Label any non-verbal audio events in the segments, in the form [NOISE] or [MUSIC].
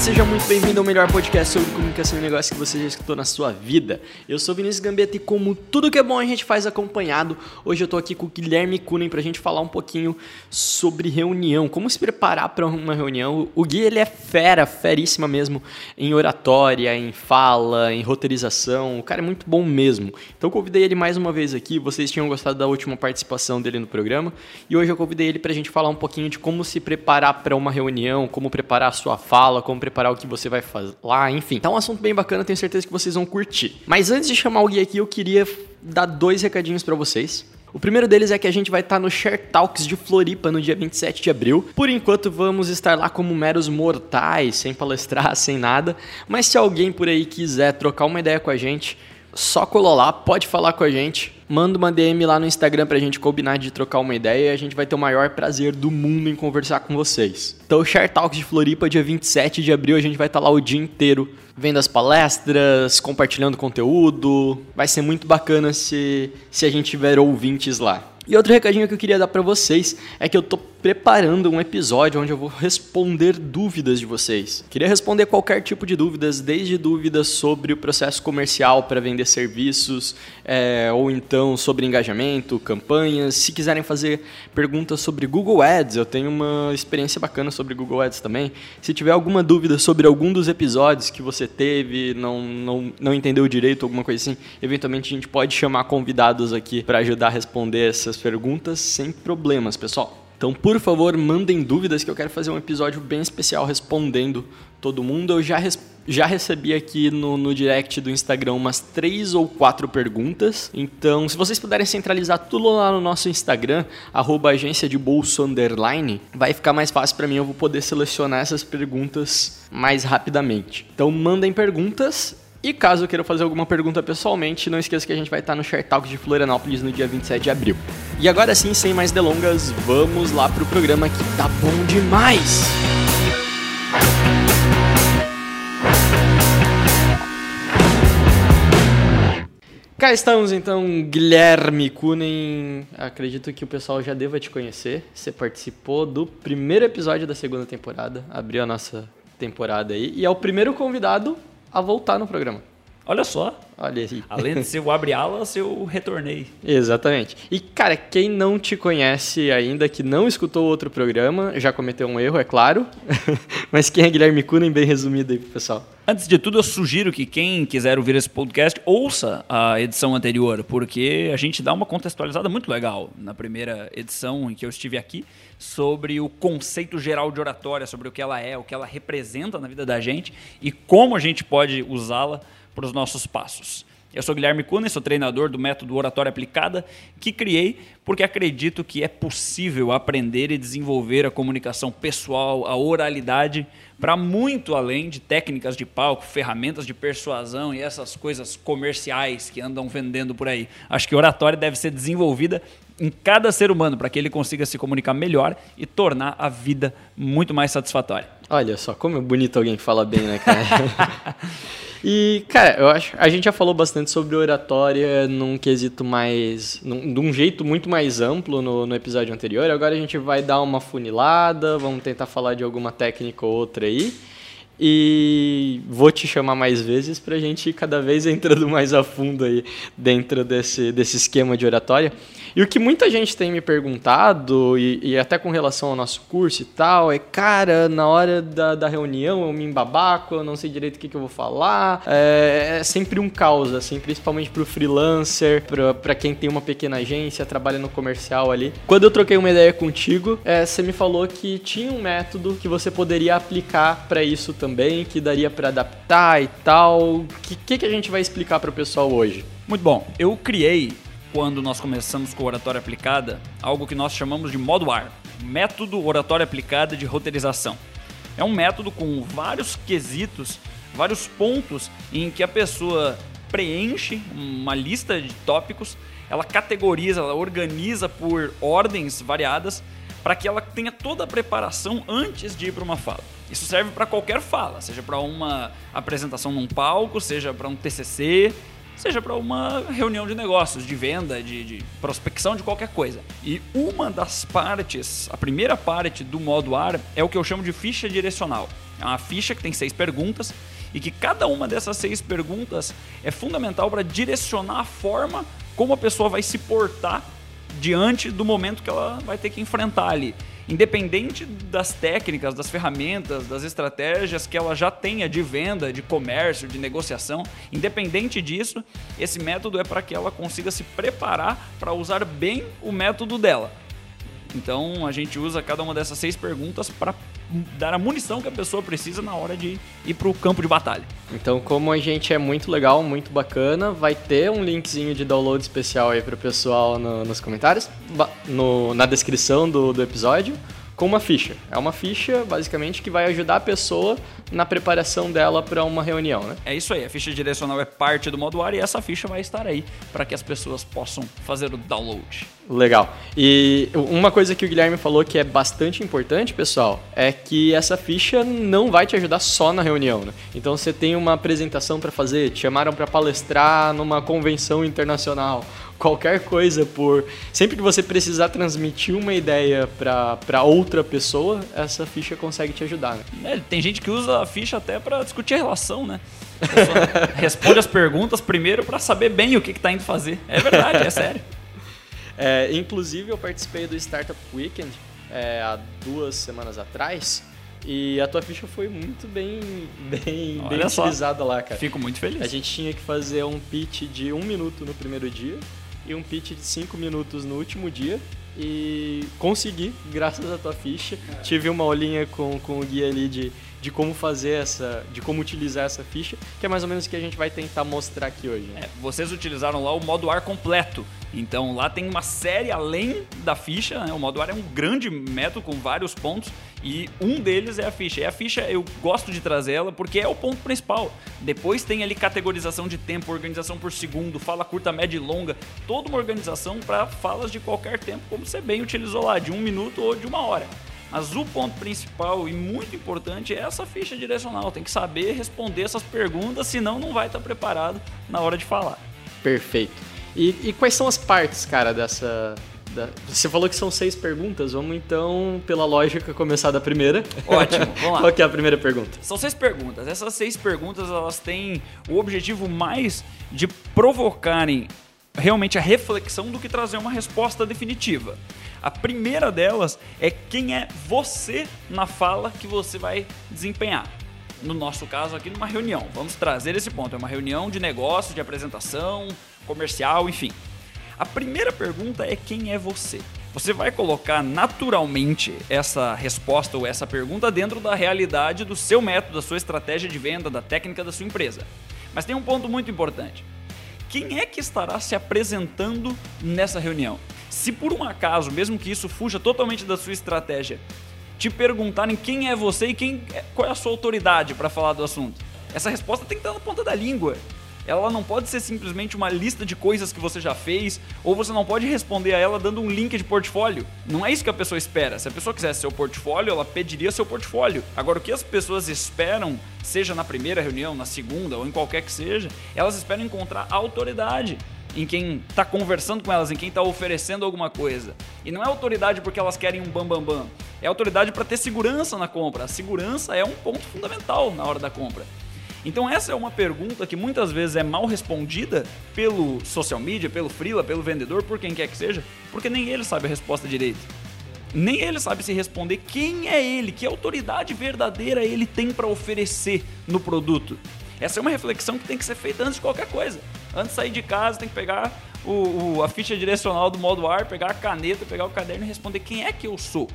Seja muito bem-vindo ao melhor podcast sobre comunicação e negócio que você já escutou na sua vida. Eu sou Vinícius Gambetta e como tudo que é bom a gente faz acompanhado, hoje eu tô aqui com o Guilherme Kunen pra gente falar um pouquinho sobre reunião, como se preparar para uma reunião. O Gui, ele é fera, feríssima mesmo, em oratória, em fala, em roteirização, o cara é muito bom mesmo. Então convidei ele mais uma vez aqui, vocês tinham gostado da última participação dele no programa, e hoje eu convidei ele pra gente falar um pouquinho de como se preparar para uma reunião, como preparar a sua fala, como preparar o que você vai falar, enfim. Tá um assunto bem bacana, tenho certeza que vocês vão curtir. Mas antes de chamar Gui aqui, eu queria dar dois recadinhos para vocês. O primeiro deles é que a gente vai estar no Share Talks de Floripa no dia 27 de abril. Por enquanto vamos estar lá como meros mortais, sem palestrar, [LAUGHS] sem nada. Mas se alguém por aí quiser trocar uma ideia com a gente, só colar lá, pode falar com a gente. Manda uma DM lá no Instagram pra gente combinar de trocar uma ideia e a gente vai ter o maior prazer do mundo em conversar com vocês. Então, o Share Talks de Floripa, dia 27 de abril, a gente vai estar lá o dia inteiro vendo as palestras, compartilhando conteúdo. Vai ser muito bacana se, se a gente tiver ouvintes lá. E outro recadinho que eu queria dar para vocês é que eu tô preparando um episódio onde eu vou responder dúvidas de vocês. Queria responder qualquer tipo de dúvidas, desde dúvidas sobre o processo comercial para vender serviços, é, ou então sobre engajamento, campanhas. Se quiserem fazer perguntas sobre Google Ads, eu tenho uma experiência bacana sobre Google Ads também. Se tiver alguma dúvida sobre algum dos episódios que você teve, não, não, não entendeu direito, alguma coisa assim, eventualmente a gente pode chamar convidados aqui para ajudar a responder essas perguntas sem problemas, pessoal. Então, por favor, mandem dúvidas que eu quero fazer um episódio bem especial respondendo todo mundo. Eu já, já recebi aqui no, no direct do Instagram umas três ou quatro perguntas. Então, se vocês puderem centralizar tudo lá no nosso Instagram, arroba agência de bolso underline, vai ficar mais fácil para mim. Eu vou poder selecionar essas perguntas mais rapidamente. Então, mandem perguntas e caso queira fazer alguma pergunta pessoalmente, não esqueça que a gente vai estar no Share Talk de Florianópolis no dia 27 de abril. E agora sim, sem mais delongas, vamos lá pro programa que tá bom demais! Cá estamos então, Guilherme Kunen. Acredito que o pessoal já deva te conhecer. Você participou do primeiro episódio da segunda temporada, abriu a nossa temporada aí, e é o primeiro convidado a voltar no programa. Olha só. Olha aí. Além de ser o abre alas, eu retornei. Exatamente. E, cara, quem não te conhece ainda, que não escutou outro programa, já cometeu um erro, é claro. [LAUGHS] Mas quem é Guilherme Kunen, bem resumido aí pro pessoal. Antes de tudo, eu sugiro que quem quiser ouvir esse podcast ouça a edição anterior, porque a gente dá uma contextualizada muito legal na primeira edição em que eu estive aqui sobre o conceito geral de oratória, sobre o que ela é, o que ela representa na vida da gente e como a gente pode usá-la para os nossos passos. Eu sou Guilherme Cunha, sou treinador do método Oratória Aplicada, que criei porque acredito que é possível aprender e desenvolver a comunicação pessoal, a oralidade, para muito além de técnicas de palco, ferramentas de persuasão e essas coisas comerciais que andam vendendo por aí. Acho que oratória deve ser desenvolvida em cada ser humano para que ele consiga se comunicar melhor e tornar a vida muito mais satisfatória. Olha só, como é bonito alguém que fala bem, né, cara? E, cara, eu acho a gente já falou bastante sobre oratória num quesito mais. Num, de um jeito muito mais amplo no, no episódio anterior. Agora a gente vai dar uma funilada, vamos tentar falar de alguma técnica ou outra aí. E vou te chamar mais vezes pra gente ir cada vez entrando mais a fundo aí dentro desse, desse esquema de oratória. E o que muita gente tem me perguntado, e, e até com relação ao nosso curso e tal, é, cara, na hora da, da reunião eu me embabaco, eu não sei direito o que, que eu vou falar. É, é sempre um caos, assim, principalmente pro freelancer, pra, pra quem tem uma pequena agência, trabalha no comercial ali. Quando eu troquei uma ideia contigo, é, você me falou que tinha um método que você poderia aplicar para isso também, que daria para adaptar e tal. O que, que, que a gente vai explicar para o pessoal hoje? Muito bom. Eu criei quando nós começamos com oratória aplicada, algo que nós chamamos de modo AR, método oratória aplicada de roteirização. É um método com vários quesitos, vários pontos em que a pessoa preenche uma lista de tópicos, ela categoriza, ela organiza por ordens variadas para que ela tenha toda a preparação antes de ir para uma fala. Isso serve para qualquer fala, seja para uma apresentação num palco, seja para um TCC, seja para uma reunião de negócios, de venda, de, de, prospecção de qualquer coisa. E uma das partes, a primeira parte do modo AR é o que eu chamo de ficha direcional. É uma ficha que tem seis perguntas e que cada uma dessas seis perguntas é fundamental para direcionar a forma como a pessoa vai se portar diante do momento que ela vai ter que enfrentar ali. Independente das técnicas, das ferramentas, das estratégias que ela já tenha de venda, de comércio, de negociação, independente disso, esse método é para que ela consiga se preparar para usar bem o método dela. Então a gente usa cada uma dessas seis perguntas para dar a munição que a pessoa precisa na hora de ir para o campo de batalha. Então, como a gente é muito legal, muito bacana, vai ter um linkzinho de download especial aí para o pessoal no, nos comentários, no, na descrição do, do episódio com uma ficha. É uma ficha, basicamente, que vai ajudar a pessoa na preparação dela para uma reunião, né? É isso aí, a ficha direcional é parte do modo ar e essa ficha vai estar aí para que as pessoas possam fazer o download. Legal. E uma coisa que o Guilherme falou que é bastante importante, pessoal, é que essa ficha não vai te ajudar só na reunião, né? Então você tem uma apresentação para fazer, te chamaram para palestrar numa convenção internacional qualquer coisa por. Sempre que você precisar transmitir uma ideia para outra pessoa, essa ficha consegue te ajudar. Né? É, tem gente que usa a ficha até para discutir a relação, né? [LAUGHS] responde as perguntas primeiro para saber bem o que está indo fazer. É verdade, é sério. [LAUGHS] É, inclusive, eu participei do Startup Weekend é, há duas semanas atrás. E a tua ficha foi muito bem, [LAUGHS] bem, bem utilizada lá, cara. Fico muito feliz. A gente tinha que fazer um pitch de um minuto no primeiro dia e um pitch de 5 minutos no último dia. E consegui, [LAUGHS] graças à tua ficha. Tive uma olhinha com, com o guia ali de, de como fazer essa, de como utilizar essa ficha, que é mais ou menos o que a gente vai tentar mostrar aqui hoje. Né? É, vocês utilizaram lá o modo ar completo. Então lá tem uma série além da ficha. Né? O modo ar é um grande método com vários pontos e um deles é a ficha. E a ficha eu gosto de trazer ela porque é o ponto principal. Depois tem ali categorização de tempo, organização por segundo, fala curta, média e longa, toda uma organização para falas de qualquer tempo, como você bem utilizou lá, de um minuto ou de uma hora. Mas o ponto principal e muito importante é essa ficha direcional. Tem que saber responder essas perguntas, senão não vai estar preparado na hora de falar. Perfeito. E, e quais são as partes, cara, dessa, você falou que são seis perguntas, vamos então, pela lógica, começar da primeira. Ótimo, vamos [LAUGHS] lá. Qual é a primeira pergunta? São seis perguntas. Essas seis perguntas, elas têm o objetivo mais de provocarem realmente a reflexão do que trazer uma resposta definitiva. A primeira delas é quem é você na fala que você vai desempenhar. No nosso caso aqui, numa reunião. Vamos trazer esse ponto. É uma reunião de negócio, de apresentação, comercial, enfim. A primeira pergunta é quem é você? Você vai colocar naturalmente essa resposta ou essa pergunta dentro da realidade do seu método, da sua estratégia de venda, da técnica da sua empresa. Mas tem um ponto muito importante. Quem é que estará se apresentando nessa reunião? Se por um acaso, mesmo que isso fuja totalmente da sua estratégia, te perguntarem quem é você e quem, é, qual é a sua autoridade para falar do assunto, essa resposta tem que estar na ponta da língua ela não pode ser simplesmente uma lista de coisas que você já fez, ou você não pode responder a ela dando um link de portfólio. Não é isso que a pessoa espera. Se a pessoa quisesse seu portfólio, ela pediria seu portfólio. Agora, o que as pessoas esperam, seja na primeira reunião, na segunda ou em qualquer que seja, elas esperam encontrar autoridade em quem está conversando com elas, em quem está oferecendo alguma coisa. E não é autoridade porque elas querem um bambambam. Bam, bam. É autoridade para ter segurança na compra. A segurança é um ponto fundamental na hora da compra. Então essa é uma pergunta que muitas vezes é mal respondida pelo social media, pelo freela, pelo vendedor, por quem quer que seja, porque nem ele sabe a resposta direito. Nem ele sabe se responder quem é ele, que autoridade verdadeira ele tem para oferecer no produto. Essa é uma reflexão que tem que ser feita antes de qualquer coisa. Antes de sair de casa, tem que pegar o, o, a ficha direcional do modo ar, pegar a caneta, pegar o caderno e responder quem é que eu sou.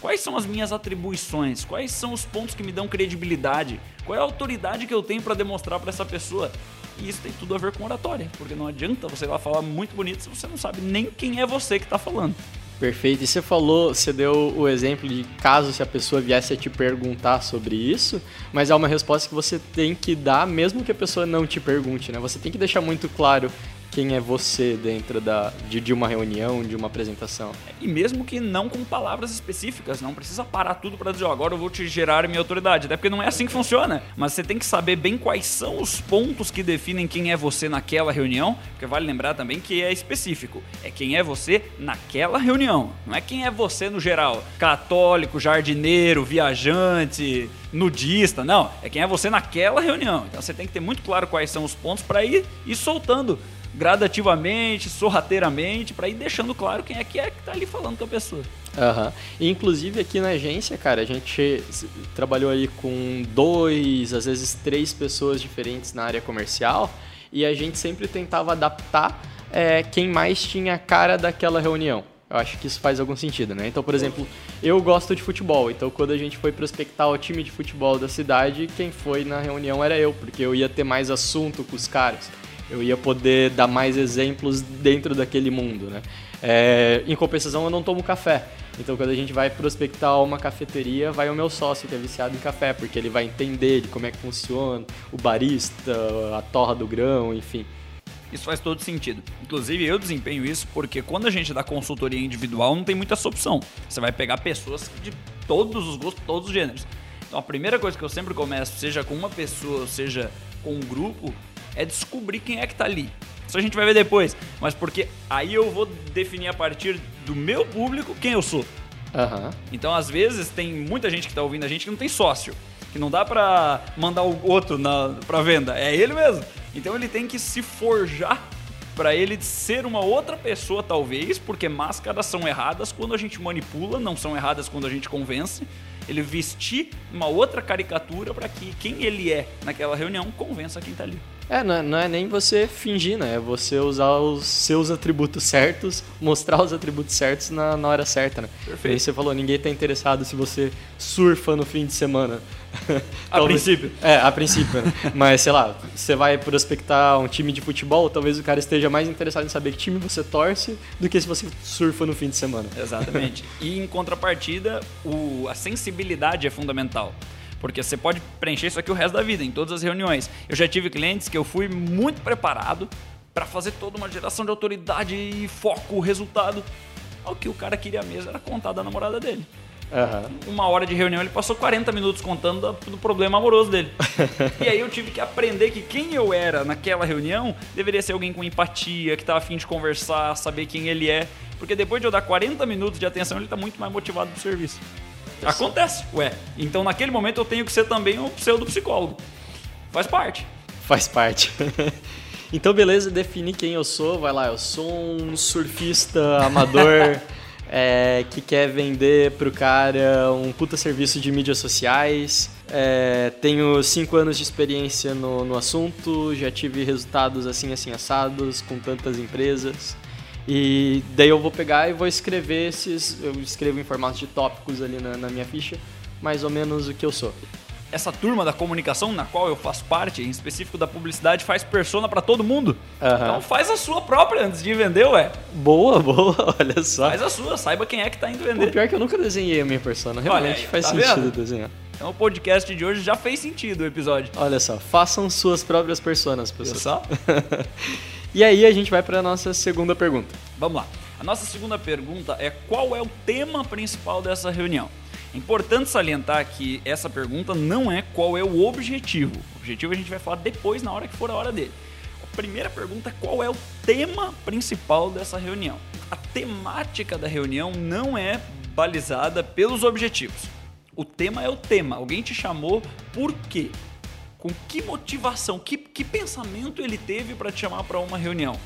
Quais são as minhas atribuições? Quais são os pontos que me dão credibilidade? Qual é a autoridade que eu tenho para demonstrar para essa pessoa? E isso tem tudo a ver com oratória, porque não adianta você ir lá falar muito bonito se você não sabe nem quem é você que está falando. Perfeito. E você falou, você deu o exemplo de caso se a pessoa viesse a te perguntar sobre isso, mas é uma resposta que você tem que dar mesmo que a pessoa não te pergunte, né? Você tem que deixar muito claro quem é você dentro da, de, de uma reunião, de uma apresentação. E mesmo que não com palavras específicas, não precisa parar tudo para dizer, ó, agora eu vou te gerar minha autoridade, até porque não é assim que funciona. Mas você tem que saber bem quais são os pontos que definem quem é você naquela reunião, porque vale lembrar também que é específico. É quem é você naquela reunião, não é quem é você no geral. Católico, jardineiro, viajante, nudista, não. É quem é você naquela reunião. Então você tem que ter muito claro quais são os pontos para ir, ir soltando gradativamente, sorrateiramente, para ir deixando claro quem é que é que tá ali falando com a pessoa. E, inclusive aqui na agência, cara, a gente trabalhou aí com dois, às vezes três pessoas diferentes na área comercial e a gente sempre tentava adaptar é, quem mais tinha a cara daquela reunião. Eu acho que isso faz algum sentido, né? Então, por exemplo, eu gosto de futebol, então quando a gente foi prospectar o time de futebol da cidade, quem foi na reunião era eu, porque eu ia ter mais assunto com os caras eu ia poder dar mais exemplos dentro daquele mundo, né? É, em compensação, eu não tomo café. Então, quando a gente vai prospectar uma cafeteria, vai o meu sócio que é viciado em café, porque ele vai entender de como é que funciona, o barista, a torra do grão, enfim. Isso faz todo sentido. Inclusive, eu desempenho isso porque quando a gente dá consultoria individual, não tem muita essa opção. Você vai pegar pessoas de todos os gostos, todos os gêneros. Então, a primeira coisa que eu sempre começo, seja com uma pessoa, seja com um grupo, é descobrir quem é que tá ali. Isso a gente vai ver depois. Mas porque aí eu vou definir a partir do meu público quem eu sou. Uhum. Então, às vezes, tem muita gente que tá ouvindo a gente que não tem sócio. Que não dá pra mandar o outro na, pra venda. É ele mesmo. Então ele tem que se forjar para ele ser uma outra pessoa, talvez, porque máscaras são erradas quando a gente manipula, não são erradas quando a gente convence. Ele vestir uma outra caricatura para que quem ele é naquela reunião convença quem tá ali. É não, é, não é nem você fingir, né? É você usar os seus atributos certos, mostrar os atributos certos na, na hora certa, né? Perfeito. Aí você falou, ninguém tá interessado se você surfa no fim de semana. [LAUGHS] a princípio. É, a princípio, né? [LAUGHS] Mas, sei lá, você vai prospectar um time de futebol, talvez o cara esteja mais interessado em saber que time você torce do que se você surfa no fim de semana. Exatamente. e em contrapartida, o, a sensibilidade é fundamental. Porque você pode preencher isso aqui o resto da vida, em todas as reuniões. Eu já tive clientes que eu fui muito preparado para fazer toda uma geração de autoridade e foco, resultado. O que o cara queria mesmo era contar da namorada dele. Uhum. Uma hora de reunião, ele passou 40 minutos contando do, problema amoroso dele. [LAUGHS] e aí eu tive que aprender que quem eu era naquela reunião deveria ser alguém com empatia, que estava afim de conversar, saber quem ele é. Porque depois de eu dar 40 minutos de atenção, ele está muito mais motivado pro serviço. Acontece, ué. Então naquele momento eu tenho que ser também um pseudo-psicólogo. Faz parte. Faz parte. [LAUGHS] então, beleza, defini quem eu sou. Vai lá, eu sou um surfista amador [LAUGHS] é, que quer vender pro cara um puta serviço de mídias sociais. É, tenho cinco anos de experiência no, no assunto, já tive resultados assim, assim, assados com tantas empresas. E daí eu vou pegar e vou escrever esses. Eu escrevo em formato de tópicos ali na, na minha ficha, mais ou menos o que eu sou. Essa turma da comunicação na qual eu faço parte, em específico da publicidade, faz persona para todo mundo. Aham. Então faz a sua própria antes de vender, ué. Boa, boa, [LAUGHS] olha só. Faz a sua, saiba quem é que tá indo vender. pior é que eu nunca desenhei a minha persona, realmente aí, faz tá sentido vendo? desenhar. Então o podcast de hoje já fez sentido o episódio. Olha só, façam suas próprias personas, Viu pessoal. [LAUGHS] E aí a gente vai para nossa segunda pergunta. Vamos lá. A nossa segunda pergunta é qual é o tema principal dessa reunião? Importante salientar que essa pergunta não é qual é o objetivo. O objetivo a gente vai falar depois, na hora que for a hora dele. A primeira pergunta é qual é o tema principal dessa reunião. A temática da reunião não é balizada pelos objetivos. O tema é o tema. Alguém te chamou por quê? Com que motivação, que, que pensamento ele teve para te chamar para uma reunião?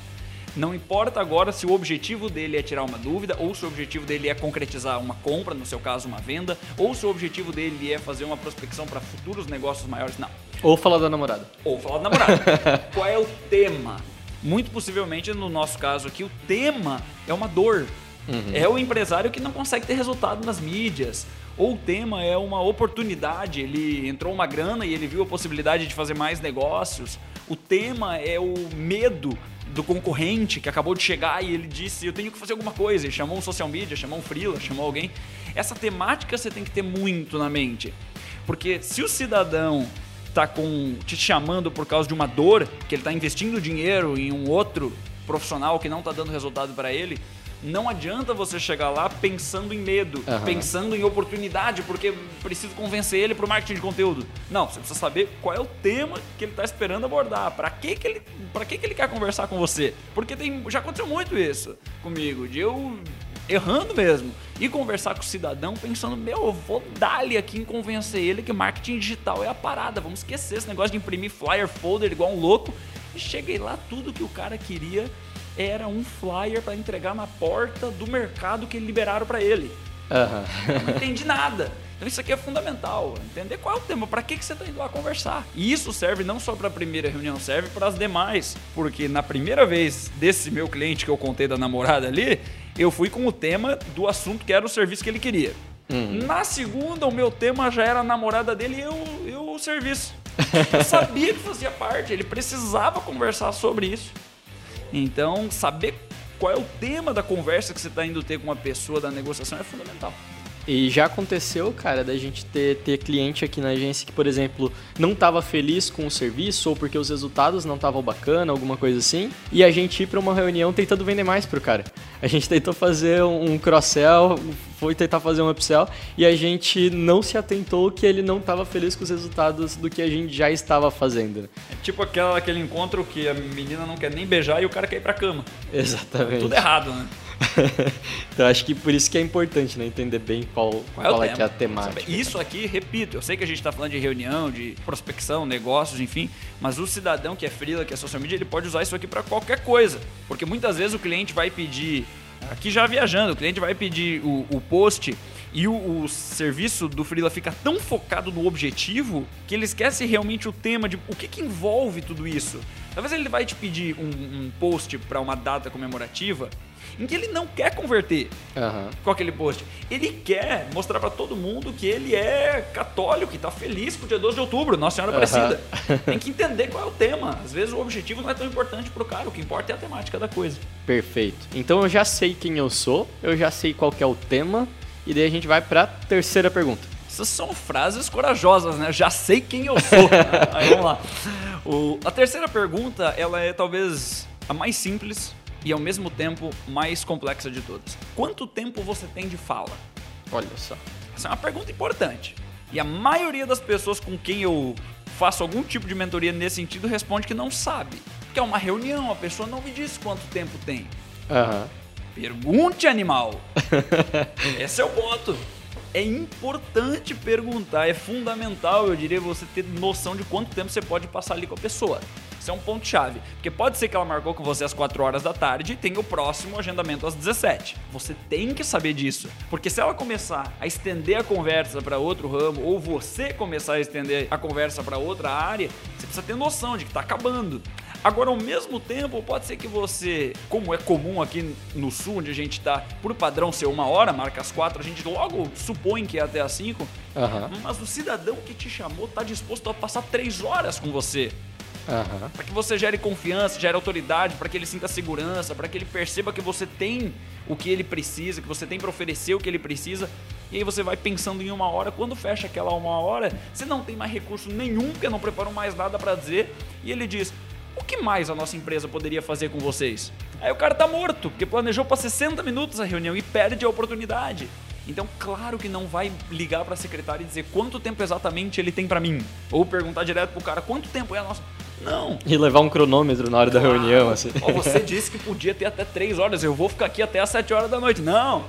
Não importa agora se o objetivo dele é tirar uma dúvida, ou se o objetivo dele é concretizar uma compra, no seu caso uma venda, ou se o objetivo dele é fazer uma prospecção para futuros negócios maiores. Não. Ou falar da namorada. Ou falar do namorado. [LAUGHS] Qual é o tema? Muito possivelmente, no nosso caso aqui, o tema é uma dor. É o empresário que não consegue ter resultado nas mídias. Ou o tema é uma oportunidade, ele entrou uma grana e ele viu a possibilidade de fazer mais negócios. o tema é o medo do concorrente que acabou de chegar e ele disse eu tenho que fazer alguma coisa, ele chamou um social media, chamou um freela, chamou alguém. Essa temática você tem que ter muito na mente. Porque se o cidadão tá com te chamando por causa de uma dor, que ele tá investindo dinheiro em um outro profissional que não tá dando resultado para ele, não adianta você chegar lá pensando em medo, Aham. pensando em oportunidade, porque preciso convencer ele pro marketing de conteúdo. Não, você precisa saber qual é o tema que ele tá esperando abordar, para que que ele, para que que ele quer conversar com você. Porque tem, já aconteceu muito isso comigo, de eu errando mesmo e conversar com o cidadão pensando, meu, eu vou dar-lhe aqui em convencer ele que marketing digital é a parada, vamos esquecer esse negócio de imprimir flyer, folder igual um louco. E cheguei lá, tudo que o cara queria era um flyer para entregar na porta do mercado que liberaram para ele. Eu não entendi nada. Então isso aqui é fundamental, entender qual é o tema, para que, que você está indo lá conversar. E isso serve não só para a primeira reunião, serve para as demais. Porque na primeira vez desse meu cliente que eu contei da namorada ali, eu fui com o tema do assunto que era o serviço que ele queria. Na segunda, o meu tema já era a namorada dele e eu, eu o serviço. Eu sabia que fazia parte, ele precisava conversar sobre isso. Então, saber qual é o tema da conversa que você está indo ter com uma pessoa da negociação é fundamental. E já aconteceu, cara, da gente ter, ter cliente aqui na agência que, por exemplo, não estava feliz com o serviço ou porque os resultados não estavam bacana, alguma coisa assim, e a gente ir para uma reunião tentando vender mais pro cara. A gente tentou fazer um cross-sell, foi tentar fazer um upsell, e a gente não se atentou que ele não estava feliz com os resultados do que a gente já estava fazendo. É tipo aquela, aquele encontro que a menina não quer nem beijar e o cara quer ir pra cama. Exatamente. Tudo errado, né? [LAUGHS] então acho que por isso que é importante, né? Entender bem qual, qual, é, que é a temática. Isso aqui, repito, eu sei que a gente está falando de reunião, de prospecção, negócios, enfim, mas o cidadão que é freela, que é social media, ele pode usar isso aqui para qualquer coisa. Porque muitas vezes o cliente vai pedir, aqui já viajando, o cliente vai pedir o, o post e o, o serviço do freela fica tão focado no objetivo que ele esquece realmente o tema de o que, que envolve tudo isso. Talvez ele vai te pedir um, um post para uma data comemorativa em que ele não quer converter Aham. com aquele post. Ele quer mostrar pra todo mundo que ele é católico e tá feliz com o dia 12 de outubro, Nossa Senhora Aparecida. [LAUGHS] Tem que entender qual é o tema. Às vezes o objetivo não é tão importante pro cara, o que importa é a temática da coisa. Perfeito. Então eu já sei quem eu sou, eu já sei qual que é o tema, e daí a gente vai pra terceira pergunta. Essas são frases corajosas, né? Já sei quem eu sou. [LAUGHS] Aí vamos lá. O- a terceira pergunta, ela é talvez a mais simples e ao mesmo tempo mais complexa de todas. Quanto tempo você tem de fala? Olha só. Essa é uma pergunta importante. E a maioria das pessoas com quem eu faço algum tipo de mentoria nesse sentido responde que não sabe. Que é uma reunião, a pessoa não me disse quanto tempo tem. Aham. Pergunte, animal. [LAUGHS] Esse é o ponto. É importante perguntar, é fundamental, eu diria, você ter noção de quanto tempo você pode passar ali com a pessoa. Isso é um ponto chave, porque pode ser que ela marcou com você às 4 horas da tarde e tem o próximo agendamento às 17. Você tem que saber disso, porque se ela começar a estender a conversa para outro ramo ou você começar a estender a conversa para outra área, você precisa ter noção de que tá acabando. Agora, ao mesmo tempo, pode ser que você, como é comum aqui no sul, onde a gente tá, por padrão ser uma hora, marca as quatro, a gente logo supõe que é até as cinco, Aham. mas o cidadão que te chamou tá disposto a passar três horas com você. Aham. Para que você gere confiança, gere autoridade, para que ele sinta segurança, para que ele perceba que você tem o que ele precisa, que você tem para oferecer o que ele precisa. E aí você vai pensando em uma hora, quando fecha aquela uma hora, você não tem mais recurso nenhum, porque não preparou mais nada para dizer, e ele diz: "O que mais a nossa empresa poderia fazer com vocês?" Aí o cara tá morto, porque planejou para 60 minutos a reunião e perde a oportunidade. Então, claro que não vai ligar para a secretária e dizer quanto tempo exatamente ele tem para mim, ou perguntar direto pro cara quanto tempo é a nossa não. E levar um cronômetro na hora da reunião, assim. você disse que podia ter até 3 horas, eu vou ficar aqui até as 7 horas da noite. Não!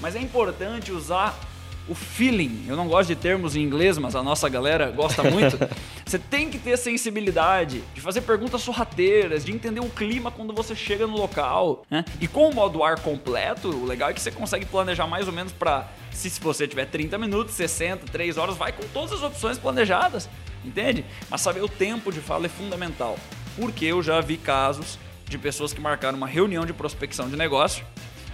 Mas é importante usar o feeling. Eu não gosto de termos em inglês, mas a nossa galera gosta muito. [LAUGHS] Você tem que ter sensibilidade de fazer perguntas sorrateiras, de entender o clima quando você chega no local. né? E com o modo ar completo, o legal é que você consegue planejar mais ou menos para se se você tiver 30 minutos, 60, 3 horas, vai com todas as opções planejadas, entende? Mas saber o tempo de fala é fundamental. Porque eu já vi casos de pessoas que marcaram uma reunião de prospecção de negócio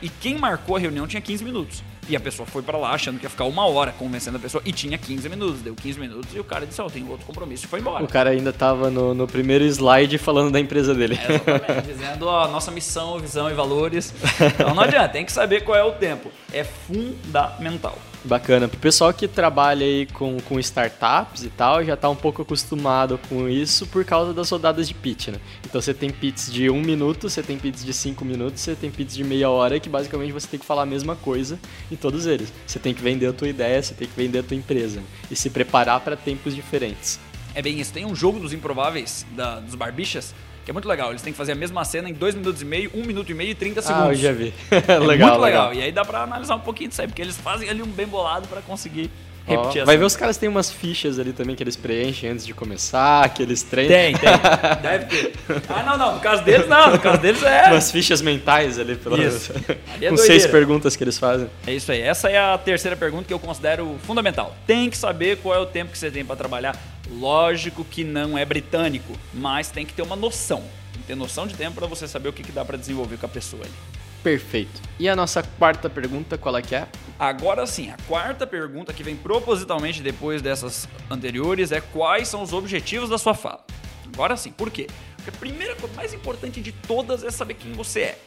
e quem marcou a reunião tinha 15 minutos. E a pessoa foi pra lá achando que ia ficar uma hora convencendo a pessoa e tinha 15 minutos. Deu 15 minutos e o cara disse: Ó, eu tenho outro compromisso e foi embora. O cara ainda tava no, no primeiro slide falando da empresa dele. É, exatamente, dizendo a nossa missão, visão e valores. [LAUGHS] Então não adianta, tem que saber qual é o tempo. É fundamental. Bacana. Pro pessoal que trabalha aí com, com startups e tal, já tá um pouco acostumado com isso por causa das rodadas de pitch, né? Então você tem pitch de um minuto, você tem pitch de cinco minutos, você tem pitch de meia hora, que basicamente você tem que falar a mesma coisa em todos eles. Você tem que vender a tua ideia, você tem que vender a tua empresa e se preparar para tempos diferentes. É bem isso. Tem um jogo dos improváveis da, dos barbichas que é muito legal. Eles têm que fazer a mesma cena em 2 minutos e meio, 1 um minuto e meio e 30 segundos. Ah, eu já vi. [LAUGHS] É legal, muito legal. legal. E aí dá pra analisar um pouquinho disso aí, porque eles fazem ali um bem bolado pra conseguir Repetir vai essa- ver os caras têm umas fichas ali também que eles preenchem antes de começar, que eles treinam. Tem, tem. [LAUGHS] Deve ter. Ah, não, não. No caso deles, não. No caso deles é. Umas fichas mentais ali, pelo Isso. [LAUGHS] Ali é Com doideira. seis perguntas que eles fazem. É isso aí. Essa é a terceira pergunta que eu considero fundamental. Tem que saber qual é o tempo que você tem pra trabalhar. Lógico que não é britânico, mas tem que ter uma noção. Tem que ter noção de tempo pra você saber o que, que dá pra desenvolver com a pessoa ali. Perfeito. E a nossa quarta pergunta, qual é que é? Agora sim, a quarta pergunta que vem propositalmente depois dessas anteriores é quais são os objetivos da sua fala. Agora sim, por quê? Porque a primeira coisa mais importante de todas é saber quem você é.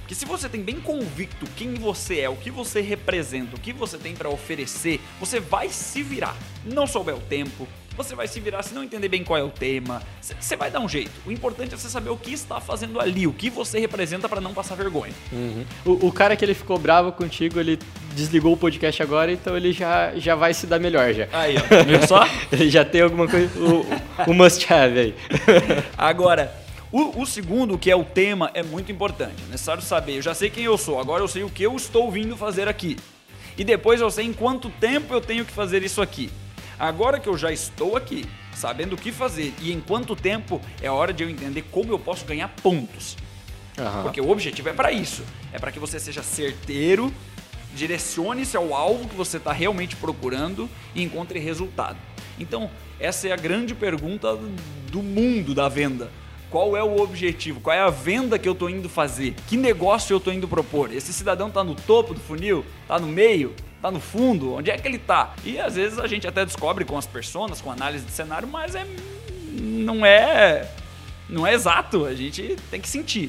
Porque se você tem bem convicto quem você é, o que você representa, o que você tem pra oferecer, você vai se virar. Não souber o tempo, você vai se virar se não entender bem qual é o tema, você vai dar um jeito. O importante é você saber o que está fazendo ali, o que você representa pra não passar vergonha. O, o cara que ele ficou bravo contigo, ele desligou o podcast agora, então ele já, já vai se dar melhor já. Aí, ó, [LAUGHS] viu só? Ele já tem alguma coisa, o, o must have aí. [LAUGHS] Agora, o, o segundo, que é o tema, é muito importante. É necessário saber. Eu já sei quem eu sou, agora eu sei o que eu estou vindo fazer aqui. E depois eu sei em quanto tempo eu tenho que fazer isso aqui. Agora que eu já estou aqui, sabendo o que fazer e em quanto tempo, é hora de eu entender como eu posso ganhar pontos. Aham. Porque o objetivo é para isso. É para que você seja certeiro, direcione-se ao alvo que você está realmente procurando e encontre resultado. Então, essa é a grande pergunta do mundo da venda. Qual é o objetivo? Qual é a venda que eu estou indo fazer? Que negócio eu estou indo propor? Esse cidadão está no topo do funil? Está no meio? Está no fundo? Onde é que ele está? E às vezes a gente até descobre com as pessoas, com análise de cenário, mas é não é não é exato. A gente tem que sentir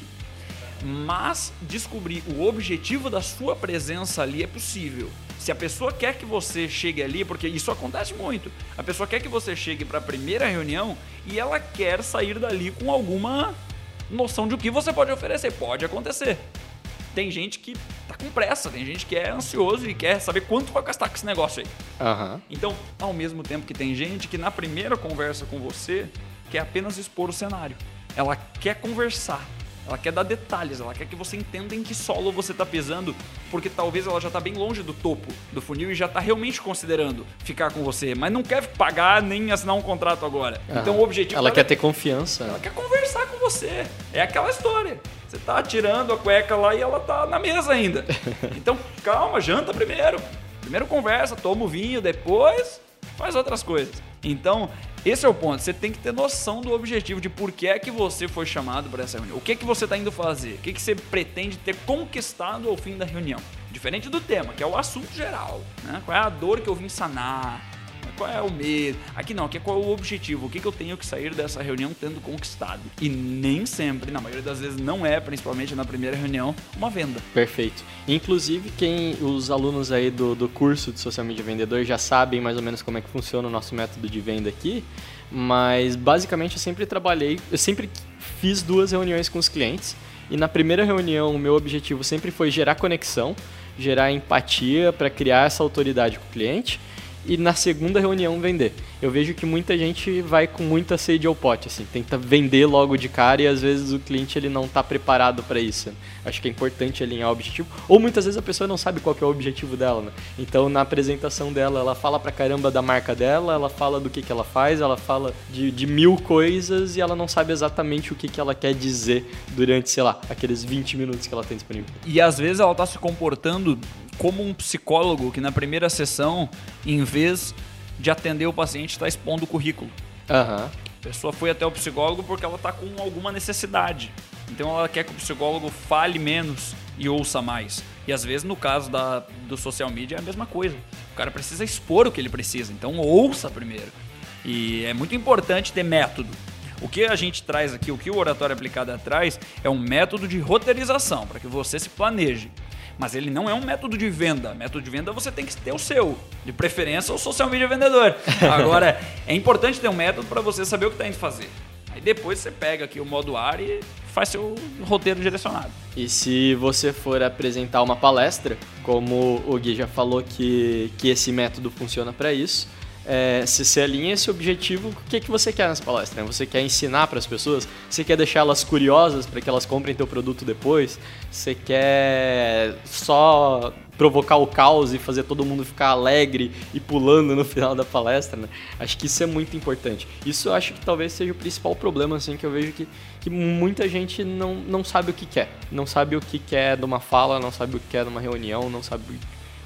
mas descobrir o objetivo da sua presença ali é possível. Se a pessoa quer que você chegue ali, porque isso acontece muito, a pessoa quer que você chegue para a primeira reunião e ela quer sair dali com alguma noção de o que você pode oferecer. Pode acontecer. Tem gente que tá com pressa, tem gente que é ansioso e quer saber quanto vai gastar com esse negócio aí. Aham. Então, ao mesmo tempo que tem gente que na primeira conversa com você quer apenas expor o cenário. Ela quer conversar. Ela quer dar detalhes, ela quer que você entenda em que solo você está pisando, porque talvez ela já está bem longe do topo do funil e já está realmente considerando ficar com você, mas não quer pagar nem assinar um contrato agora. Então Aham. o objetivo Ela quer é- ter confiança. ela quer conversar com você. É aquela história. Você tá tirando a cueca lá e ela tá na mesa ainda. [LAUGHS] Então, calma, janta primeiro. Primeiro conversa, toma o vinho, depois faz outras coisas. Então, esse é o ponto. Você tem que ter noção do objetivo de por que é que você foi chamado para essa reunião. O que é que você está indo fazer? O que, é que você pretende ter conquistado ao fim da reunião? Diferente do tema, que é o assunto geral. Né? Qual é a dor que eu vim sanar? Qual é o medo? Aqui não, aqui é qual é o objetivo? O que, que eu tenho que sair dessa reunião tendo conquistado? E nem sempre, na maioria das vezes, não é, principalmente na primeira reunião, uma venda. Perfeito. Inclusive, quem os alunos aí do, do curso de Social Media Vendedor já sabem mais ou menos como é que funciona o nosso método de venda aqui, mas basicamente eu sempre trabalhei, eu sempre fiz duas reuniões com os clientes e na primeira reunião o meu objetivo sempre foi gerar conexão, gerar empatia para criar essa autoridade com o cliente e na segunda reunião vender. Eu vejo que muita gente vai com muita sede ao pote, assim, tenta vender logo de cara e às vezes o cliente ele não está preparado para isso. Acho que é importante alinhar o objetivo. Ou muitas vezes a pessoa não sabe qual é o objetivo dela, né? Então na apresentação dela, ela fala pra caramba da marca dela, ela fala do que, que ela faz, ela fala de, de mil coisas e ela não sabe exatamente o que, que ela quer dizer durante, sei lá, aqueles 20 minutos que ela tem disponível. E às vezes ela tá se comportando como um psicólogo que na primeira sessão, em vez de atender o paciente, está expondo o currículo. Aham. A pessoa foi até o psicólogo porque ela tá com alguma necessidade. Então ela quer que o psicólogo fale menos e ouça mais. E às vezes no caso da, do social media é a mesma coisa. O cara precisa expor o que ele precisa, então ouça primeiro. E é muito importante ter método. O que a gente traz aqui, o que o oratório aplicado traz, é um método de roteirização, para que você se planeje. Mas ele não é um método de venda. Método de venda você tem que ter o seu, de preferência o social media vendedor. [LAUGHS] Agora, é importante ter um método para você saber o que está indo fazer. Aí depois você pega aqui o modo AR e faz seu roteiro direcionado. E se você for apresentar uma palestra, como o Gui já falou que, que esse método funciona para isso, é, se você alinha esse objetivo, o que, que você quer nessa palestra? né? Você quer ensinar para as pessoas? Você quer deixá-las curiosas para que elas comprem teu produto depois? Você quer só provocar o caos e fazer todo mundo ficar alegre e pulando no [LAUGHS] final da palestra, né? Acho que isso é muito importante. Isso eu acho que talvez seja o principal problema, assim, que eu vejo que, que muita gente não, não sabe o que quer. Não sabe o que quer de uma fala, não sabe o que quer de uma reunião, não sabe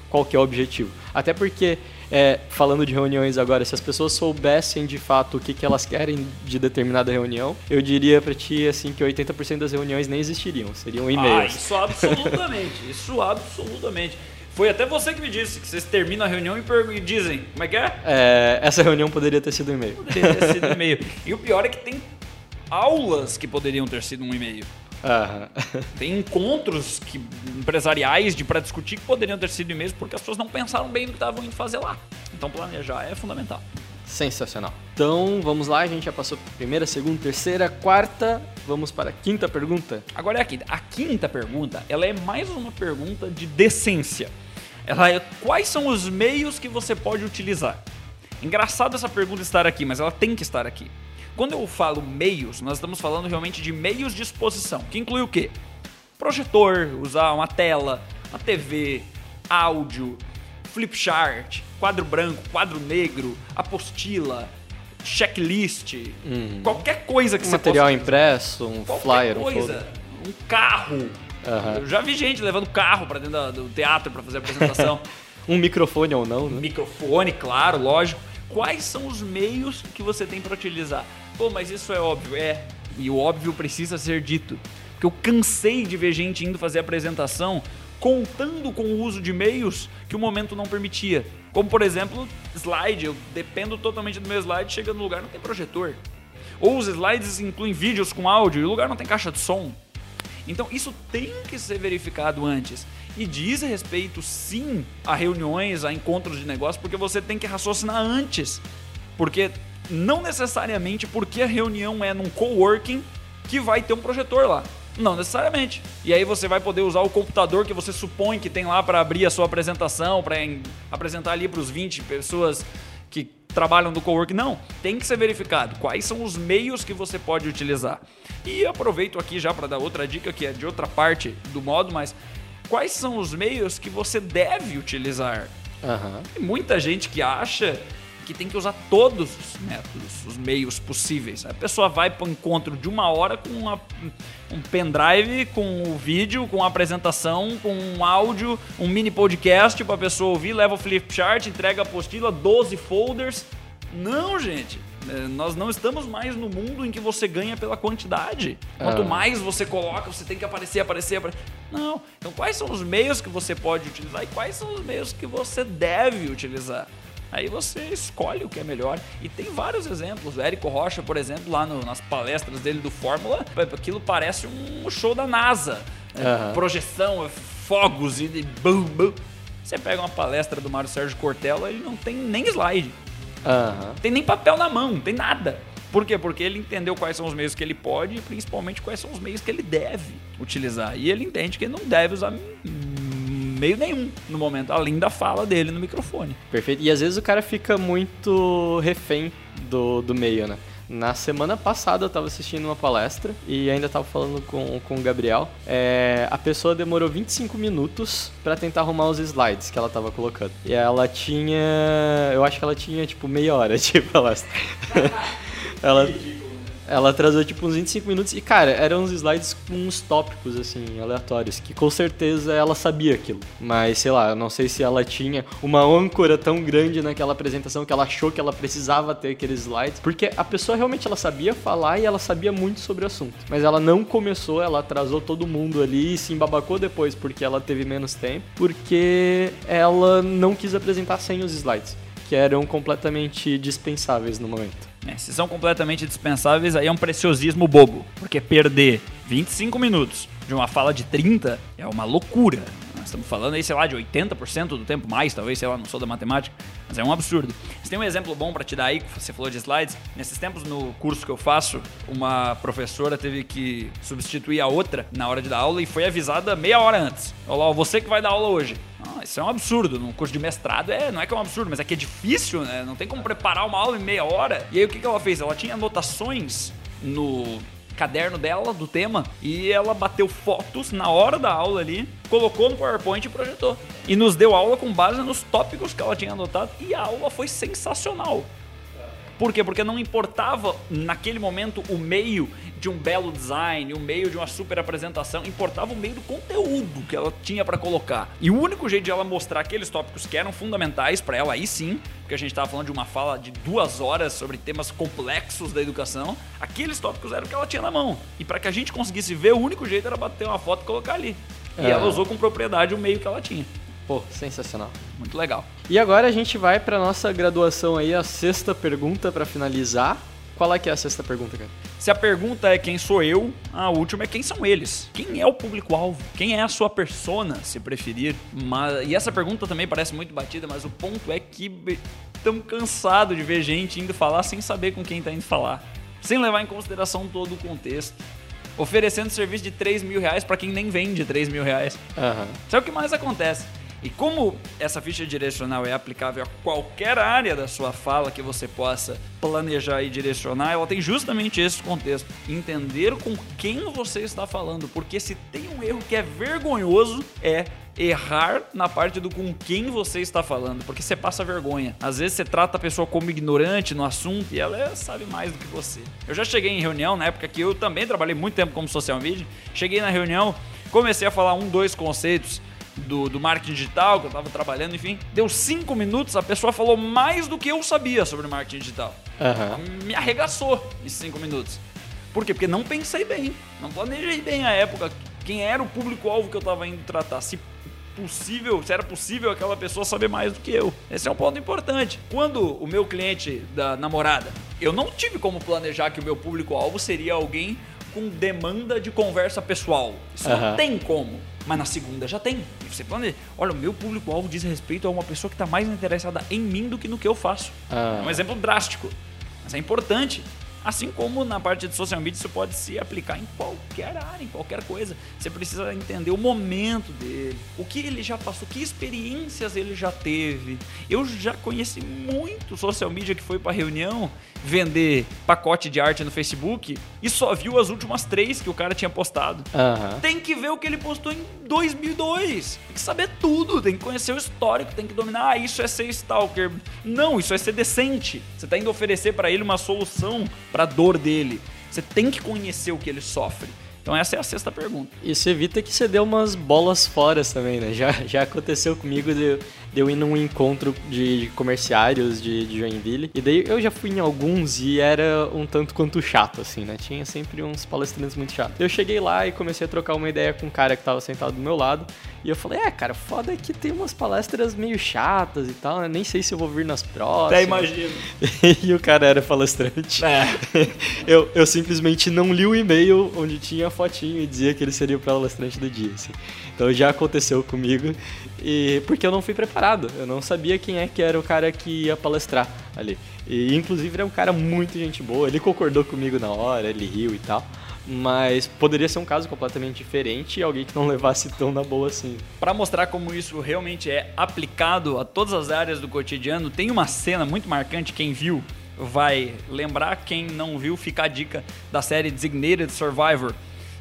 qual que é o objetivo. Até porque, é, falando de reuniões agora, se as pessoas soubessem de fato o que, que elas querem de determinada reunião, eu diria pra ti assim que 80% das reuniões nem existiriam, seriam Ah, e-mails. isso absolutamente, [LAUGHS] isso absolutamente. Foi até você que me disse que vocês terminam a reunião e, e dizem, como é que é? É, essa reunião poderia ter sido um e-mail. Poderia ter sido um e-mail. E o pior é que tem aulas que poderiam ter sido um e-mail. Aham. [LAUGHS] Tem encontros que, empresariais de para discutir que poderiam ter sido e-mails porque as pessoas não pensaram bem no que estavam indo fazer lá. Então planejar é fundamental. Sensacional. Então, vamos lá, a gente já passou primeira, segunda, terceira, quarta. Vamos para a quinta pergunta. Agora é a quinta. A quinta pergunta, ela é mais uma pergunta de decência. Ela é quais são os meios que você pode utilizar? Engraçado essa pergunta estar aqui, mas ela tem que estar aqui. Quando eu falo meios, nós estamos falando realmente de meios de exposição, que inclui o quê? Projetor, usar uma tela, uma TV, áudio, flip chart, quadro branco, quadro negro, apostila, checklist, qualquer coisa que Um você material possa impresso, um qualquer flyer, um coisa, folder. um carro. Aham. Eu já vi gente levando carro pra dentro do teatro pra fazer a apresentação. [LAUGHS] Um microfone ou não, né? Microfone, claro, lógico. Quais são os meios que você tem pra utilizar? Pô, mas isso é óbvio, é. E o óbvio precisa ser dito. Porque eu cansei de ver gente indo fazer apresentação contando com o uso de meios que o momento não permitia. Como, por exemplo, slide. Eu dependo totalmente do meu slide, chega no lugar não tem projetor. Ou os slides incluem vídeos com áudio e o lugar não tem caixa de som. Então isso tem que ser verificado antes. E diz respeito sim a reuniões, a encontros de negócio, porque você tem que raciocinar antes. Porque não necessariamente porque a reunião é num coworking que vai ter um projetor lá. Não necessariamente. E aí você vai poder usar o computador que você supõe que tem lá para abrir a sua apresentação, para apresentar ali para os 20 pessoas que trabalham do coworking. Não, tem que ser verificado quais são os meios que você pode utilizar. E aproveito aqui já para dar outra dica que é de outra parte do modo, mas quais são os meios que você deve utilizar? Aham. Tem muita gente que acha que tem que usar todos os métodos, os meios possíveis. A pessoa vai para o encontro de uma hora com uma- um pendrive, com o vídeo, com a apresentação, com um áudio, um mini podcast para a pessoa ouvir, leva o flip chart, entrega a apostila, 12 folders. Não, gente. É, Nós não estamos mais no mundo em que você ganha pela quantidade. Quanto Ah. mais você coloca, você tem que aparecer, aparecer, aparecer. Não. Então, quais são os meios que você pode utilizar e quais são os meios que você deve utilizar? Aí você escolhe o que é melhor. E tem vários exemplos. O Érico Rocha, por exemplo, lá no- nas palestras dele do Fórmula, aquilo parece um show da NASA. É. Projeção, é fogos e e bum, bum. Você pega uma palestra do Mário Sérgio Cortella, ele não tem nem slide. Aham. Tem nem papel na mão, não tem nada. Por quê? Porque ele entendeu quais são os meios que ele pode e principalmente quais são os meios que ele deve utilizar. E ele entende que ele não deve usar meio nenhum no momento, além da fala dele no microfone. Perfeito. E às vezes o cara fica muito refém do, do meio, né? Na semana passada eu tava assistindo uma palestra e ainda tava falando com, com o Gabriel. É, a pessoa demorou 25 minutos pra tentar arrumar os slides que ela tava colocando. E ela tinha. Eu acho que ela tinha tipo meia hora de palestra. [LAUGHS] ela, Ela atrasou tipo uns 25 minutos e, cara, eram uns slides com uns tópicos, assim, aleatórios, que com certeza ela sabia aquilo. Mas, sei lá, eu não sei se ela tinha uma âncora tão grande naquela apresentação que ela achou que ela precisava ter aqueles slides. Porque a pessoa realmente ela sabia falar e ela sabia muito sobre o assunto. Mas ela não começou, ela atrasou todo mundo ali e se embabacou depois porque ela teve menos tempo. Porque ela não quis apresentar sem os slides, que eram completamente dispensáveis no momento. É, se são completamente dispensáveis, aí é um preciosismo bobo. Porque perder 25 minutos de uma fala de 30 é uma loucura. Estamos falando aí, sei lá, de 80% do tempo mais, talvez, sei lá, não sou da matemática, mas é um absurdo. Você tem um exemplo bom para te dar aí, você falou de slides. Nesses tempos, no curso que eu faço, uma professora teve que substituir a outra na hora de dar aula e foi avisada meia hora antes. Olá, você que vai dar aula hoje. Ah, isso é um absurdo. Num curso de mestrado, é, não é que é um absurdo, mas é que é difícil, né? Não tem como preparar uma aula em meia hora. E aí o que, que ela fez? Ela tinha anotações no caderno dela do tema e ela bateu fotos na hora da aula ali, colocou no PowerPoint e projetou. E nos deu aula com base nos tópicos que ela tinha anotado e a aula foi sensacional. Por quê? Porque não importava naquele momento o meio de um belo design, o meio de uma super apresentação, importava o meio do conteúdo que ela tinha para colocar. E o único jeito de ela mostrar aqueles tópicos que eram fundamentais para ela, aí sim, porque a gente estava falando de uma fala de duas horas sobre temas complexos da educação, aqueles tópicos eram o que ela tinha na mão. E para que a gente conseguisse ver, o único jeito era bater uma foto e colocar ali. E É. ela usou com propriedade o meio que ela tinha. Pô, sensacional. Muito legal. E agora a gente vai pra nossa graduação aí, a sexta pergunta pra finalizar. Qual é que é a sexta pergunta, cara? Se a pergunta é quem sou eu, a última é quem são eles. Quem é o público-alvo? Quem é a sua persona, se preferir? Mas, e essa pergunta também parece muito batida, mas o ponto é que estamos cansados de ver gente indo falar sem saber com quem está indo falar. Sem levar em consideração todo o contexto. Oferecendo serviço de 3 mil reais para quem nem vende 3 mil reais. Aham. Isso é o que mais acontece. E como essa ficha direcional é aplicável a qualquer área da sua fala que você possa planejar e direcionar, ela tem justamente esse contexto. Entender com quem você está falando. Porque se tem um erro que é vergonhoso, é errar na parte do com quem você está falando, porque você passa vergonha. Às vezes você trata a pessoa como ignorante no assunto e ela é- sabe mais do que você. Eu já cheguei em reunião, na época que eu também trabalhei muito tempo como social media, cheguei na reunião, comecei a falar um, dois conceitos do, do marketing digital, que eu estava trabalhando, enfim. Deu cinco minutos, a pessoa falou mais do que eu sabia sobre marketing digital. Aham. Me arregaçou esses cinco minutos. Por quê? Porque não pensei bem, não planejei bem a época, quem era o público-alvo que eu estava indo tratar. Se possível, se era possível aquela pessoa saber mais do que eu. Esse é um ponto importante. Quando o meu cliente da namorada, eu não tive como planejar que o meu público-alvo seria alguém com demanda de conversa pessoal. Isso Aham. não tem como. Mas na segunda já tem. E você planeja. Olha, o meu público-alvo diz respeito a uma pessoa que está mais interessada em mim do que no que eu faço. Ah. É um exemplo drástico, mas é importante. Assim como na parte de social media, isso pode se aplicar em qualquer área, em qualquer coisa. Você precisa entender o momento dele, o que ele já passou, que experiências ele já teve. Eu já conheci muito social media que foi para reunião vender pacote de arte no Facebook e só viu as últimas três que o cara tinha postado. Aham. Tem que ver o que ele postou em 2002. Tem que saber tudo, tem que conhecer o histórico, tem que dominar. Ah, isso é ser stalker. Não, isso é ser decente. Você tá indo oferecer para ele uma solução para a dor dele. Você tem que conhecer o que ele sofre. Então essa é a sexta pergunta. Isso evita que você dê umas bolas fora também, né? Já, já aconteceu comigo de, de eu ir num encontro de comerciários de, de Joinville. E daí eu já fui em alguns e era um tanto quanto chato, assim, né? Tinha sempre uns palestrantes muito chatos. Eu cheguei lá e comecei a trocar uma ideia com um cara que tava sentado do meu lado. E eu falei, é, cara, foda é que tem umas palestras meio chatas e tal, né? Nem sei se eu vou vir nas próximas. imagino. [LAUGHS] e o cara era palestrante. [LAUGHS] eu, eu simplesmente não li o e-mail onde tinha a fotinho e dizia que ele seria o palestrante do dia. assim. Então já aconteceu comigo. E porque eu não fui preparado. Eu não sabia quem é que era o cara que ia palestrar ali. E inclusive era um cara muito gente boa. Ele concordou comigo na hora, ele riu e tal. Mas poderia ser um caso completamente diferente e alguém que não [LAUGHS] levasse tão na boa assim. Para mostrar como isso realmente é aplicado a todas as áreas do cotidiano, tem uma cena muito marcante. Quem viu vai lembrar, quem não viu, fica a dica da série Designated Survivor,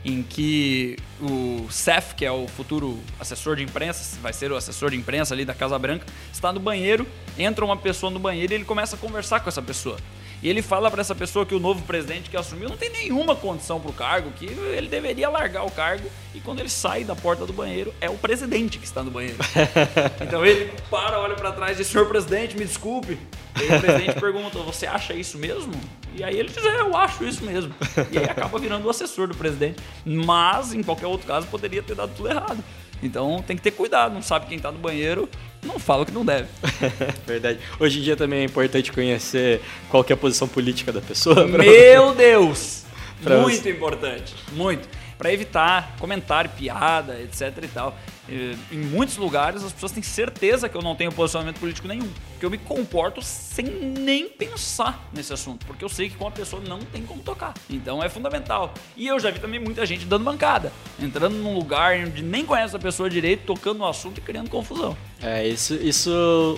em que o Seth, que é o futuro assessor de imprensa, vai ser o assessor de imprensa ali da Casa Branca, está no banheiro, entra uma pessoa no banheiro e ele começa a conversar com essa pessoa. E ele fala para essa pessoa que o novo presidente que assumiu não tem nenhuma condição pro cargo, que ele deveria largar o cargo e quando ele sai da porta do banheiro é o presidente que está no banheiro. [LAUGHS] então ele para, olha para trás e diz: "Senhor presidente, me desculpe". E aí o presidente [LAUGHS] pergunta: "Você acha isso mesmo?" E aí ele diz: "É, eu acho isso mesmo". E aí acaba virando o assessor do presidente, mas em qualquer outro caso poderia ter dado tudo errado. Então tem que ter cuidado, não sabe quem tá no banheiro, não fala o que não deve. [LAUGHS] Verdade. Hoje em dia também é importante conhecer qual é a posição política da pessoa. [LAUGHS] Meu [LAUGHS] Deus! Muito você. importante, muito. Pra evitar comentário, piada, etc e tal. Eh, Em muitos lugares as pessoas têm certeza que eu não tenho posicionamento político nenhum. Que eu me comporto sem nem pensar nesse assunto. Porque eu sei que com a pessoa não tem como tocar. Então é fundamental. E eu já vi também muita gente dando bancada. Entrando num lugar onde nem conhece a pessoa direito, tocando no assunto e criando confusão. É, isso, isso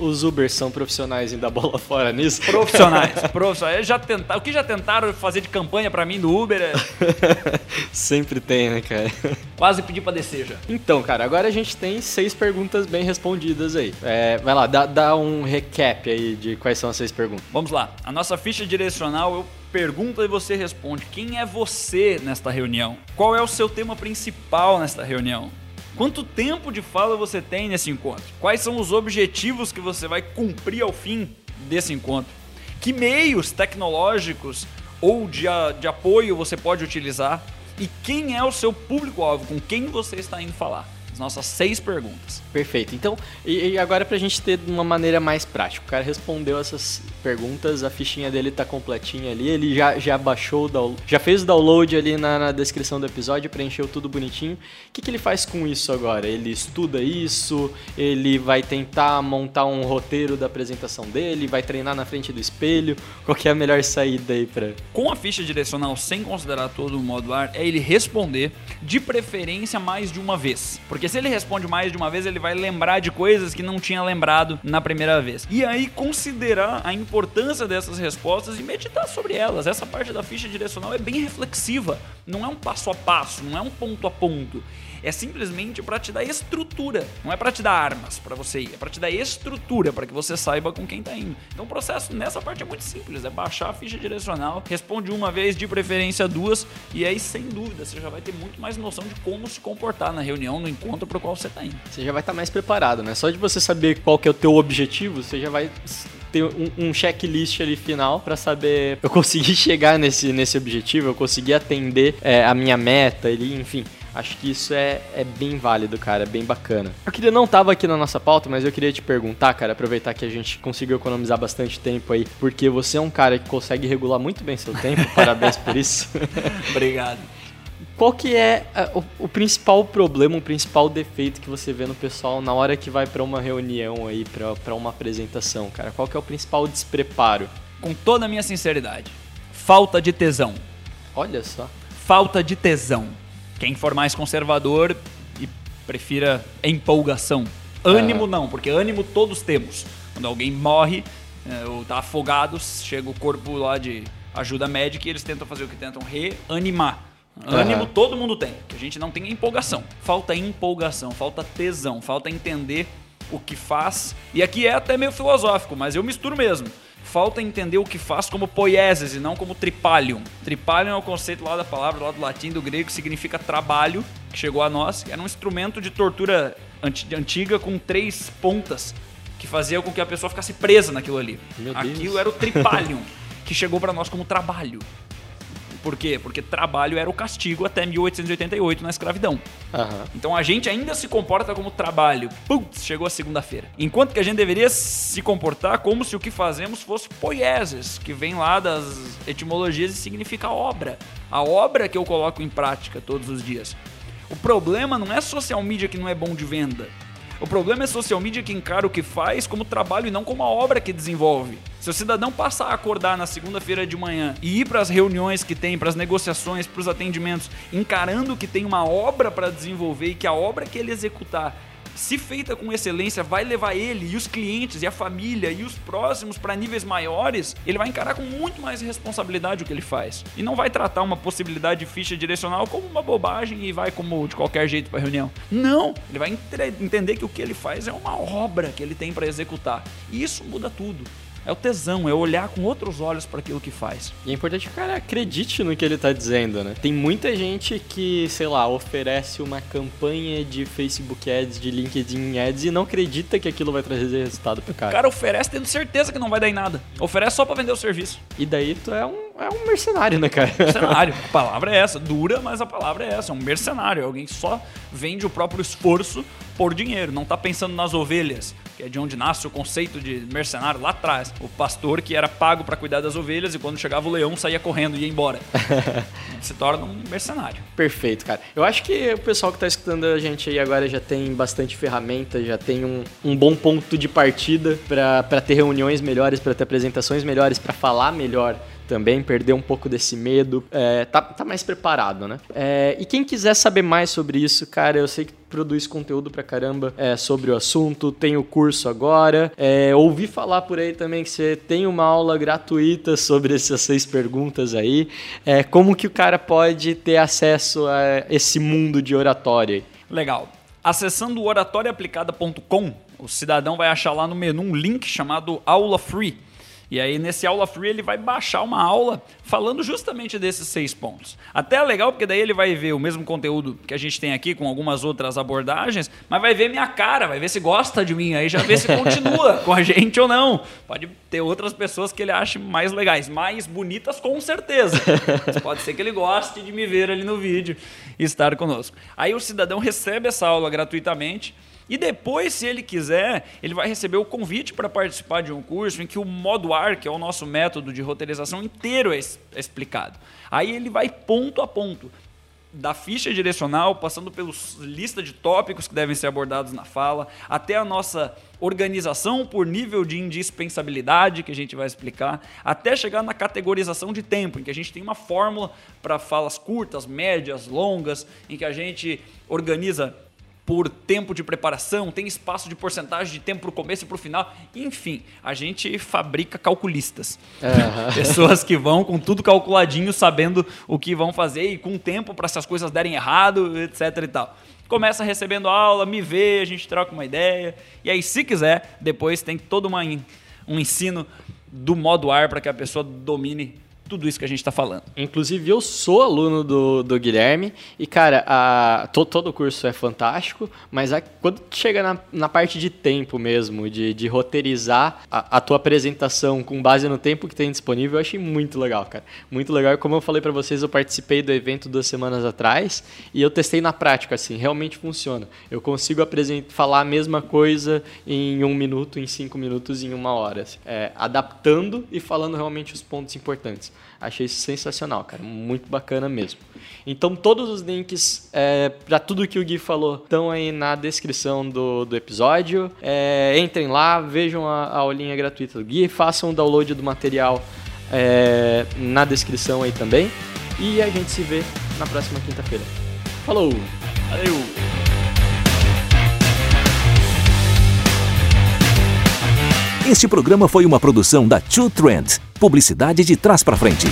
os Ubers são profissionais em dar bola [LAUGHS] fora nisso. Profissionais, profissionais. Já tentaram, o que já tentaram fazer de campanha pra mim do Uber é [LAUGHS] Sempre tem, né, cara? quase pedir pra descer já. Então, cara, agora a gente tem seis perguntas bem respondidas aí. É, vai lá, dá, dá um recap aí de quais são as seis perguntas. Vamos lá. A nossa ficha direcional eu pergunto e você responde. Quem é você nesta reunião? Qual é o seu tema principal nesta reunião? Quanto tempo de fala você tem nesse encontro? Quais são os objetivos que você vai cumprir ao fim desse encontro? Que meios tecnológicos ou de, de apoio você pode utilizar? E quem é o seu público-alvo? Com quem você está indo falar? As nossas seis perguntas. Perfeito. Então, e, e agora pra gente ter de uma maneira mais prática. O cara respondeu essas perguntas, a fichinha dele tá completinha ali, ele já, já baixou, down- já fez o download ali na, na descrição do episódio, preencheu tudo bonitinho. O que, que ele faz com isso agora? Ele estuda isso, ele vai tentar montar um roteiro da apresentação dele, vai treinar na frente do espelho. Qual que é a melhor saída aí pra... Com a ficha direcional sem considerar todo o modo ar, é ele responder de preferência mais de uma vez. Porque se ele responde mais de uma vez, ele vai lembrar de coisas que não tinha lembrado na primeira vez. E aí considerar a importância dessas respostas e meditar sobre elas. Essa parte da ficha direcional é bem reflexiva. Não é um passo a passo, não é um ponto a ponto. É simplesmente para te dar estrutura, não é para te dar armas para você ir, é para te dar estrutura para que você saiba com quem tá indo. Então o processo nessa parte é muito simples, é baixar a ficha direcional, responde uma vez, de preferência duas, e aí sem dúvida você já vai ter muito mais noção de como se comportar na reunião, no encontro para o qual você tá indo. Você já vai estar mais preparado, né? Só de você saber qual que é o teu objetivo, você já vai ter um, um checklist ali final pra saber eu consegui [LAUGHS] chegar nesse, nesse objetivo, eu consegui atender é, a minha meta, ele, enfim. Acho que isso é, é bem válido, cara, é bem bacana. Eu queria, não tava aqui na nossa pauta, mas eu queria te perguntar, cara, aproveitar que a gente conseguiu economizar bastante tempo aí, porque você é um cara que consegue regular muito bem seu tempo, [LAUGHS] parabéns por isso. [LAUGHS] Obrigado. Qual que é ah, o, o principal problema, o principal defeito que você vê no pessoal na hora que vai pra uma reunião aí, pra uma apresentação, cara? Qual que é o principal despreparo? Com toda a minha sinceridade, falta de tesão. Olha só. falta de tesão. Quem for mais conservador e prefira empolgação. Ânimo não, porque ânimo todos temos. Quando alguém morre é, ou tá afogado, chega o corpo lá de ajuda médica e eles tentam fazer o que tentam reanimar. Ânimo Aham. todo mundo tem, que a gente não tem empolgação. Falta empolgação, falta tesão, falta entender o que faz. E aqui é até meio filosófico, mas eu misturo mesmo. Falta entender o que faz como poieses e não como tripalium. Tripalium é o conceito lá da palavra, lá do latim, do grego, que significa trabalho, que chegou a nós. Era um instrumento de tortura anti- antiga com três pontas, que fazia com que a pessoa ficasse presa naquilo ali. Meu Deus. Aquilo era o tripalium, que chegou para nós como trabalho. Por quê? Porque trabalho era o castigo até 1888 na escravidão. Aham. Então a gente ainda se comporta como trabalho. Putz, chegou a segunda-feira. Enquanto que a gente deveria se comportar como se o que fazemos fosse poieses, que vem lá das etimologias e significa obra. A obra que eu coloco em prática todos os dias. O problema não é social media que não é bom de venda. O problema é social media que encara o que faz como trabalho e não como a obra que desenvolve. Se o cidadão passar a acordar na segunda-feira de manhã e ir para as reuniões que tem, para as negociações, para os atendimentos, encarando que tem uma obra para desenvolver e que a obra que ele executar se feita com excelência, vai levar ele e os clientes e a família e os próximos para níveis maiores, ele vai encarar com muito mais responsabilidade o que ele faz. E não vai tratar uma possibilidade de ficha direcional como uma bobagem e vai como de qualquer jeito para reunião. Não, ele vai entender que o que ele faz é uma obra que ele tem para executar. E isso muda tudo. É o tesão, é olhar com outros olhos para aquilo que faz. E é importante que o cara acredite no que ele tá dizendo, né? Tem muita gente que, sei lá, oferece uma campanha de Facebook Ads, de LinkedIn Ads e não acredita que aquilo vai trazer resultado pro O cara. cara oferece tendo certeza que não vai dar em nada. Oferece só para vender o serviço. E daí tu é um, é um mercenário, né, cara? [LAUGHS] Mercenário. [LAUGHS] A palavra é essa. Dura, mas a palavra é essa. É um mercenário. É alguém que só vende o próprio esforço por dinheiro. Não tá pensando nas ovelhas, que é de onde nasce o conceito de mercenário lá atrás. O pastor que era pago para cuidar das ovelhas e quando chegava o leão saía correndo e ia embora. [LAUGHS] Se torna um mercenário. Perfeito, cara. Eu acho que o pessoal que tá escutando a gente aí agora já tem bastante ferramenta, já tem um, um bom ponto de partida pra ter reuniões melhores, pra ter apresentações melhores, pra falar melhor também, perder um pouco desse medo, é, tá, tá mais preparado, né? É, e quem quiser saber mais sobre isso, cara, eu sei que produz conteúdo pra caramba é, sobre o assunto, tem o curso agora, é, ouvi falar por aí também que você tem uma aula gratuita sobre essas seis perguntas aí, é, como que o cara pode ter acesso a esse mundo de oratória? Legal. Acessando o oratoriaaplicada.com, o cidadão vai achar lá no menu um link chamado Aula Free. E aí, nesse aula free, ele vai baixar uma aula falando justamente desses seis pontos. Até é legal, porque daí ele vai ver o mesmo conteúdo que a gente tem aqui, com algumas outras abordagens, mas vai ver minha cara, vai ver se gosta de mim, aí já vê se continua [LAUGHS] com a gente ou não. Pode ter outras pessoas que ele ache mais legais, mais bonitas, com certeza. Mas Pode ser que ele goste de me ver ali no vídeo e estar conosco. Aí o cidadão recebe essa aula gratuitamente. E depois, se ele quiser, ele vai receber o convite para participar de um curso em que o modo AR, que é o nosso método de roteirização inteiro, é é explicado. Aí ele vai ponto a ponto, da ficha direcional, passando pela lista de tópicos que devem ser abordados na fala, até a nossa organização por nível de indispensabilidade, que a gente vai explicar, até chegar na categorização de tempo, em que a gente tem uma fórmula para falas curtas, médias, longas, em que a gente organiza por tempo de preparação, tem espaço de porcentagem de tempo para o começo e para o final. Enfim, a gente fabrica calculistas. [LAUGHS] Pessoas que vão com tudo calculadinho, sabendo o que vão fazer e com tempo para se as coisas derem errado, etc e tal. Começa recebendo aula, me vê, a gente troca uma ideia. E aí, se quiser, depois tem todo uma, um ensino do modo ar para que a pessoa domine tudo isso que a gente está falando. Inclusive, eu sou aluno do, do Guilherme e, cara, a, to- todo o curso é fantástico, mas a- quando chega na, na parte de tempo mesmo, de, de roteirizar a, a tua apresentação com base no tempo que tem disponível, eu achei muito legal, cara. Muito legal. Como eu falei pra vocês, eu participei do evento duas semanas atrás e eu testei na prática, assim, realmente funciona. Eu consigo falar a mesma coisa em um minuto, em cinco minutos, em uma hora. assim. É, adaptando e falando realmente os pontos importantes. Achei isso sensacional, cara. Muito bacana mesmo. Então, todos os links é, para tudo que o Gui falou estão aí na descrição do, do episódio. É, entrem lá, vejam a, a aulinha gratuita do Gui, façam o download do material é, na descrição aí também. E a gente se vê na próxima quinta-feira. Falou! Valeu! Este programa foi uma produção da Two Trend, publicidade de trás para frente.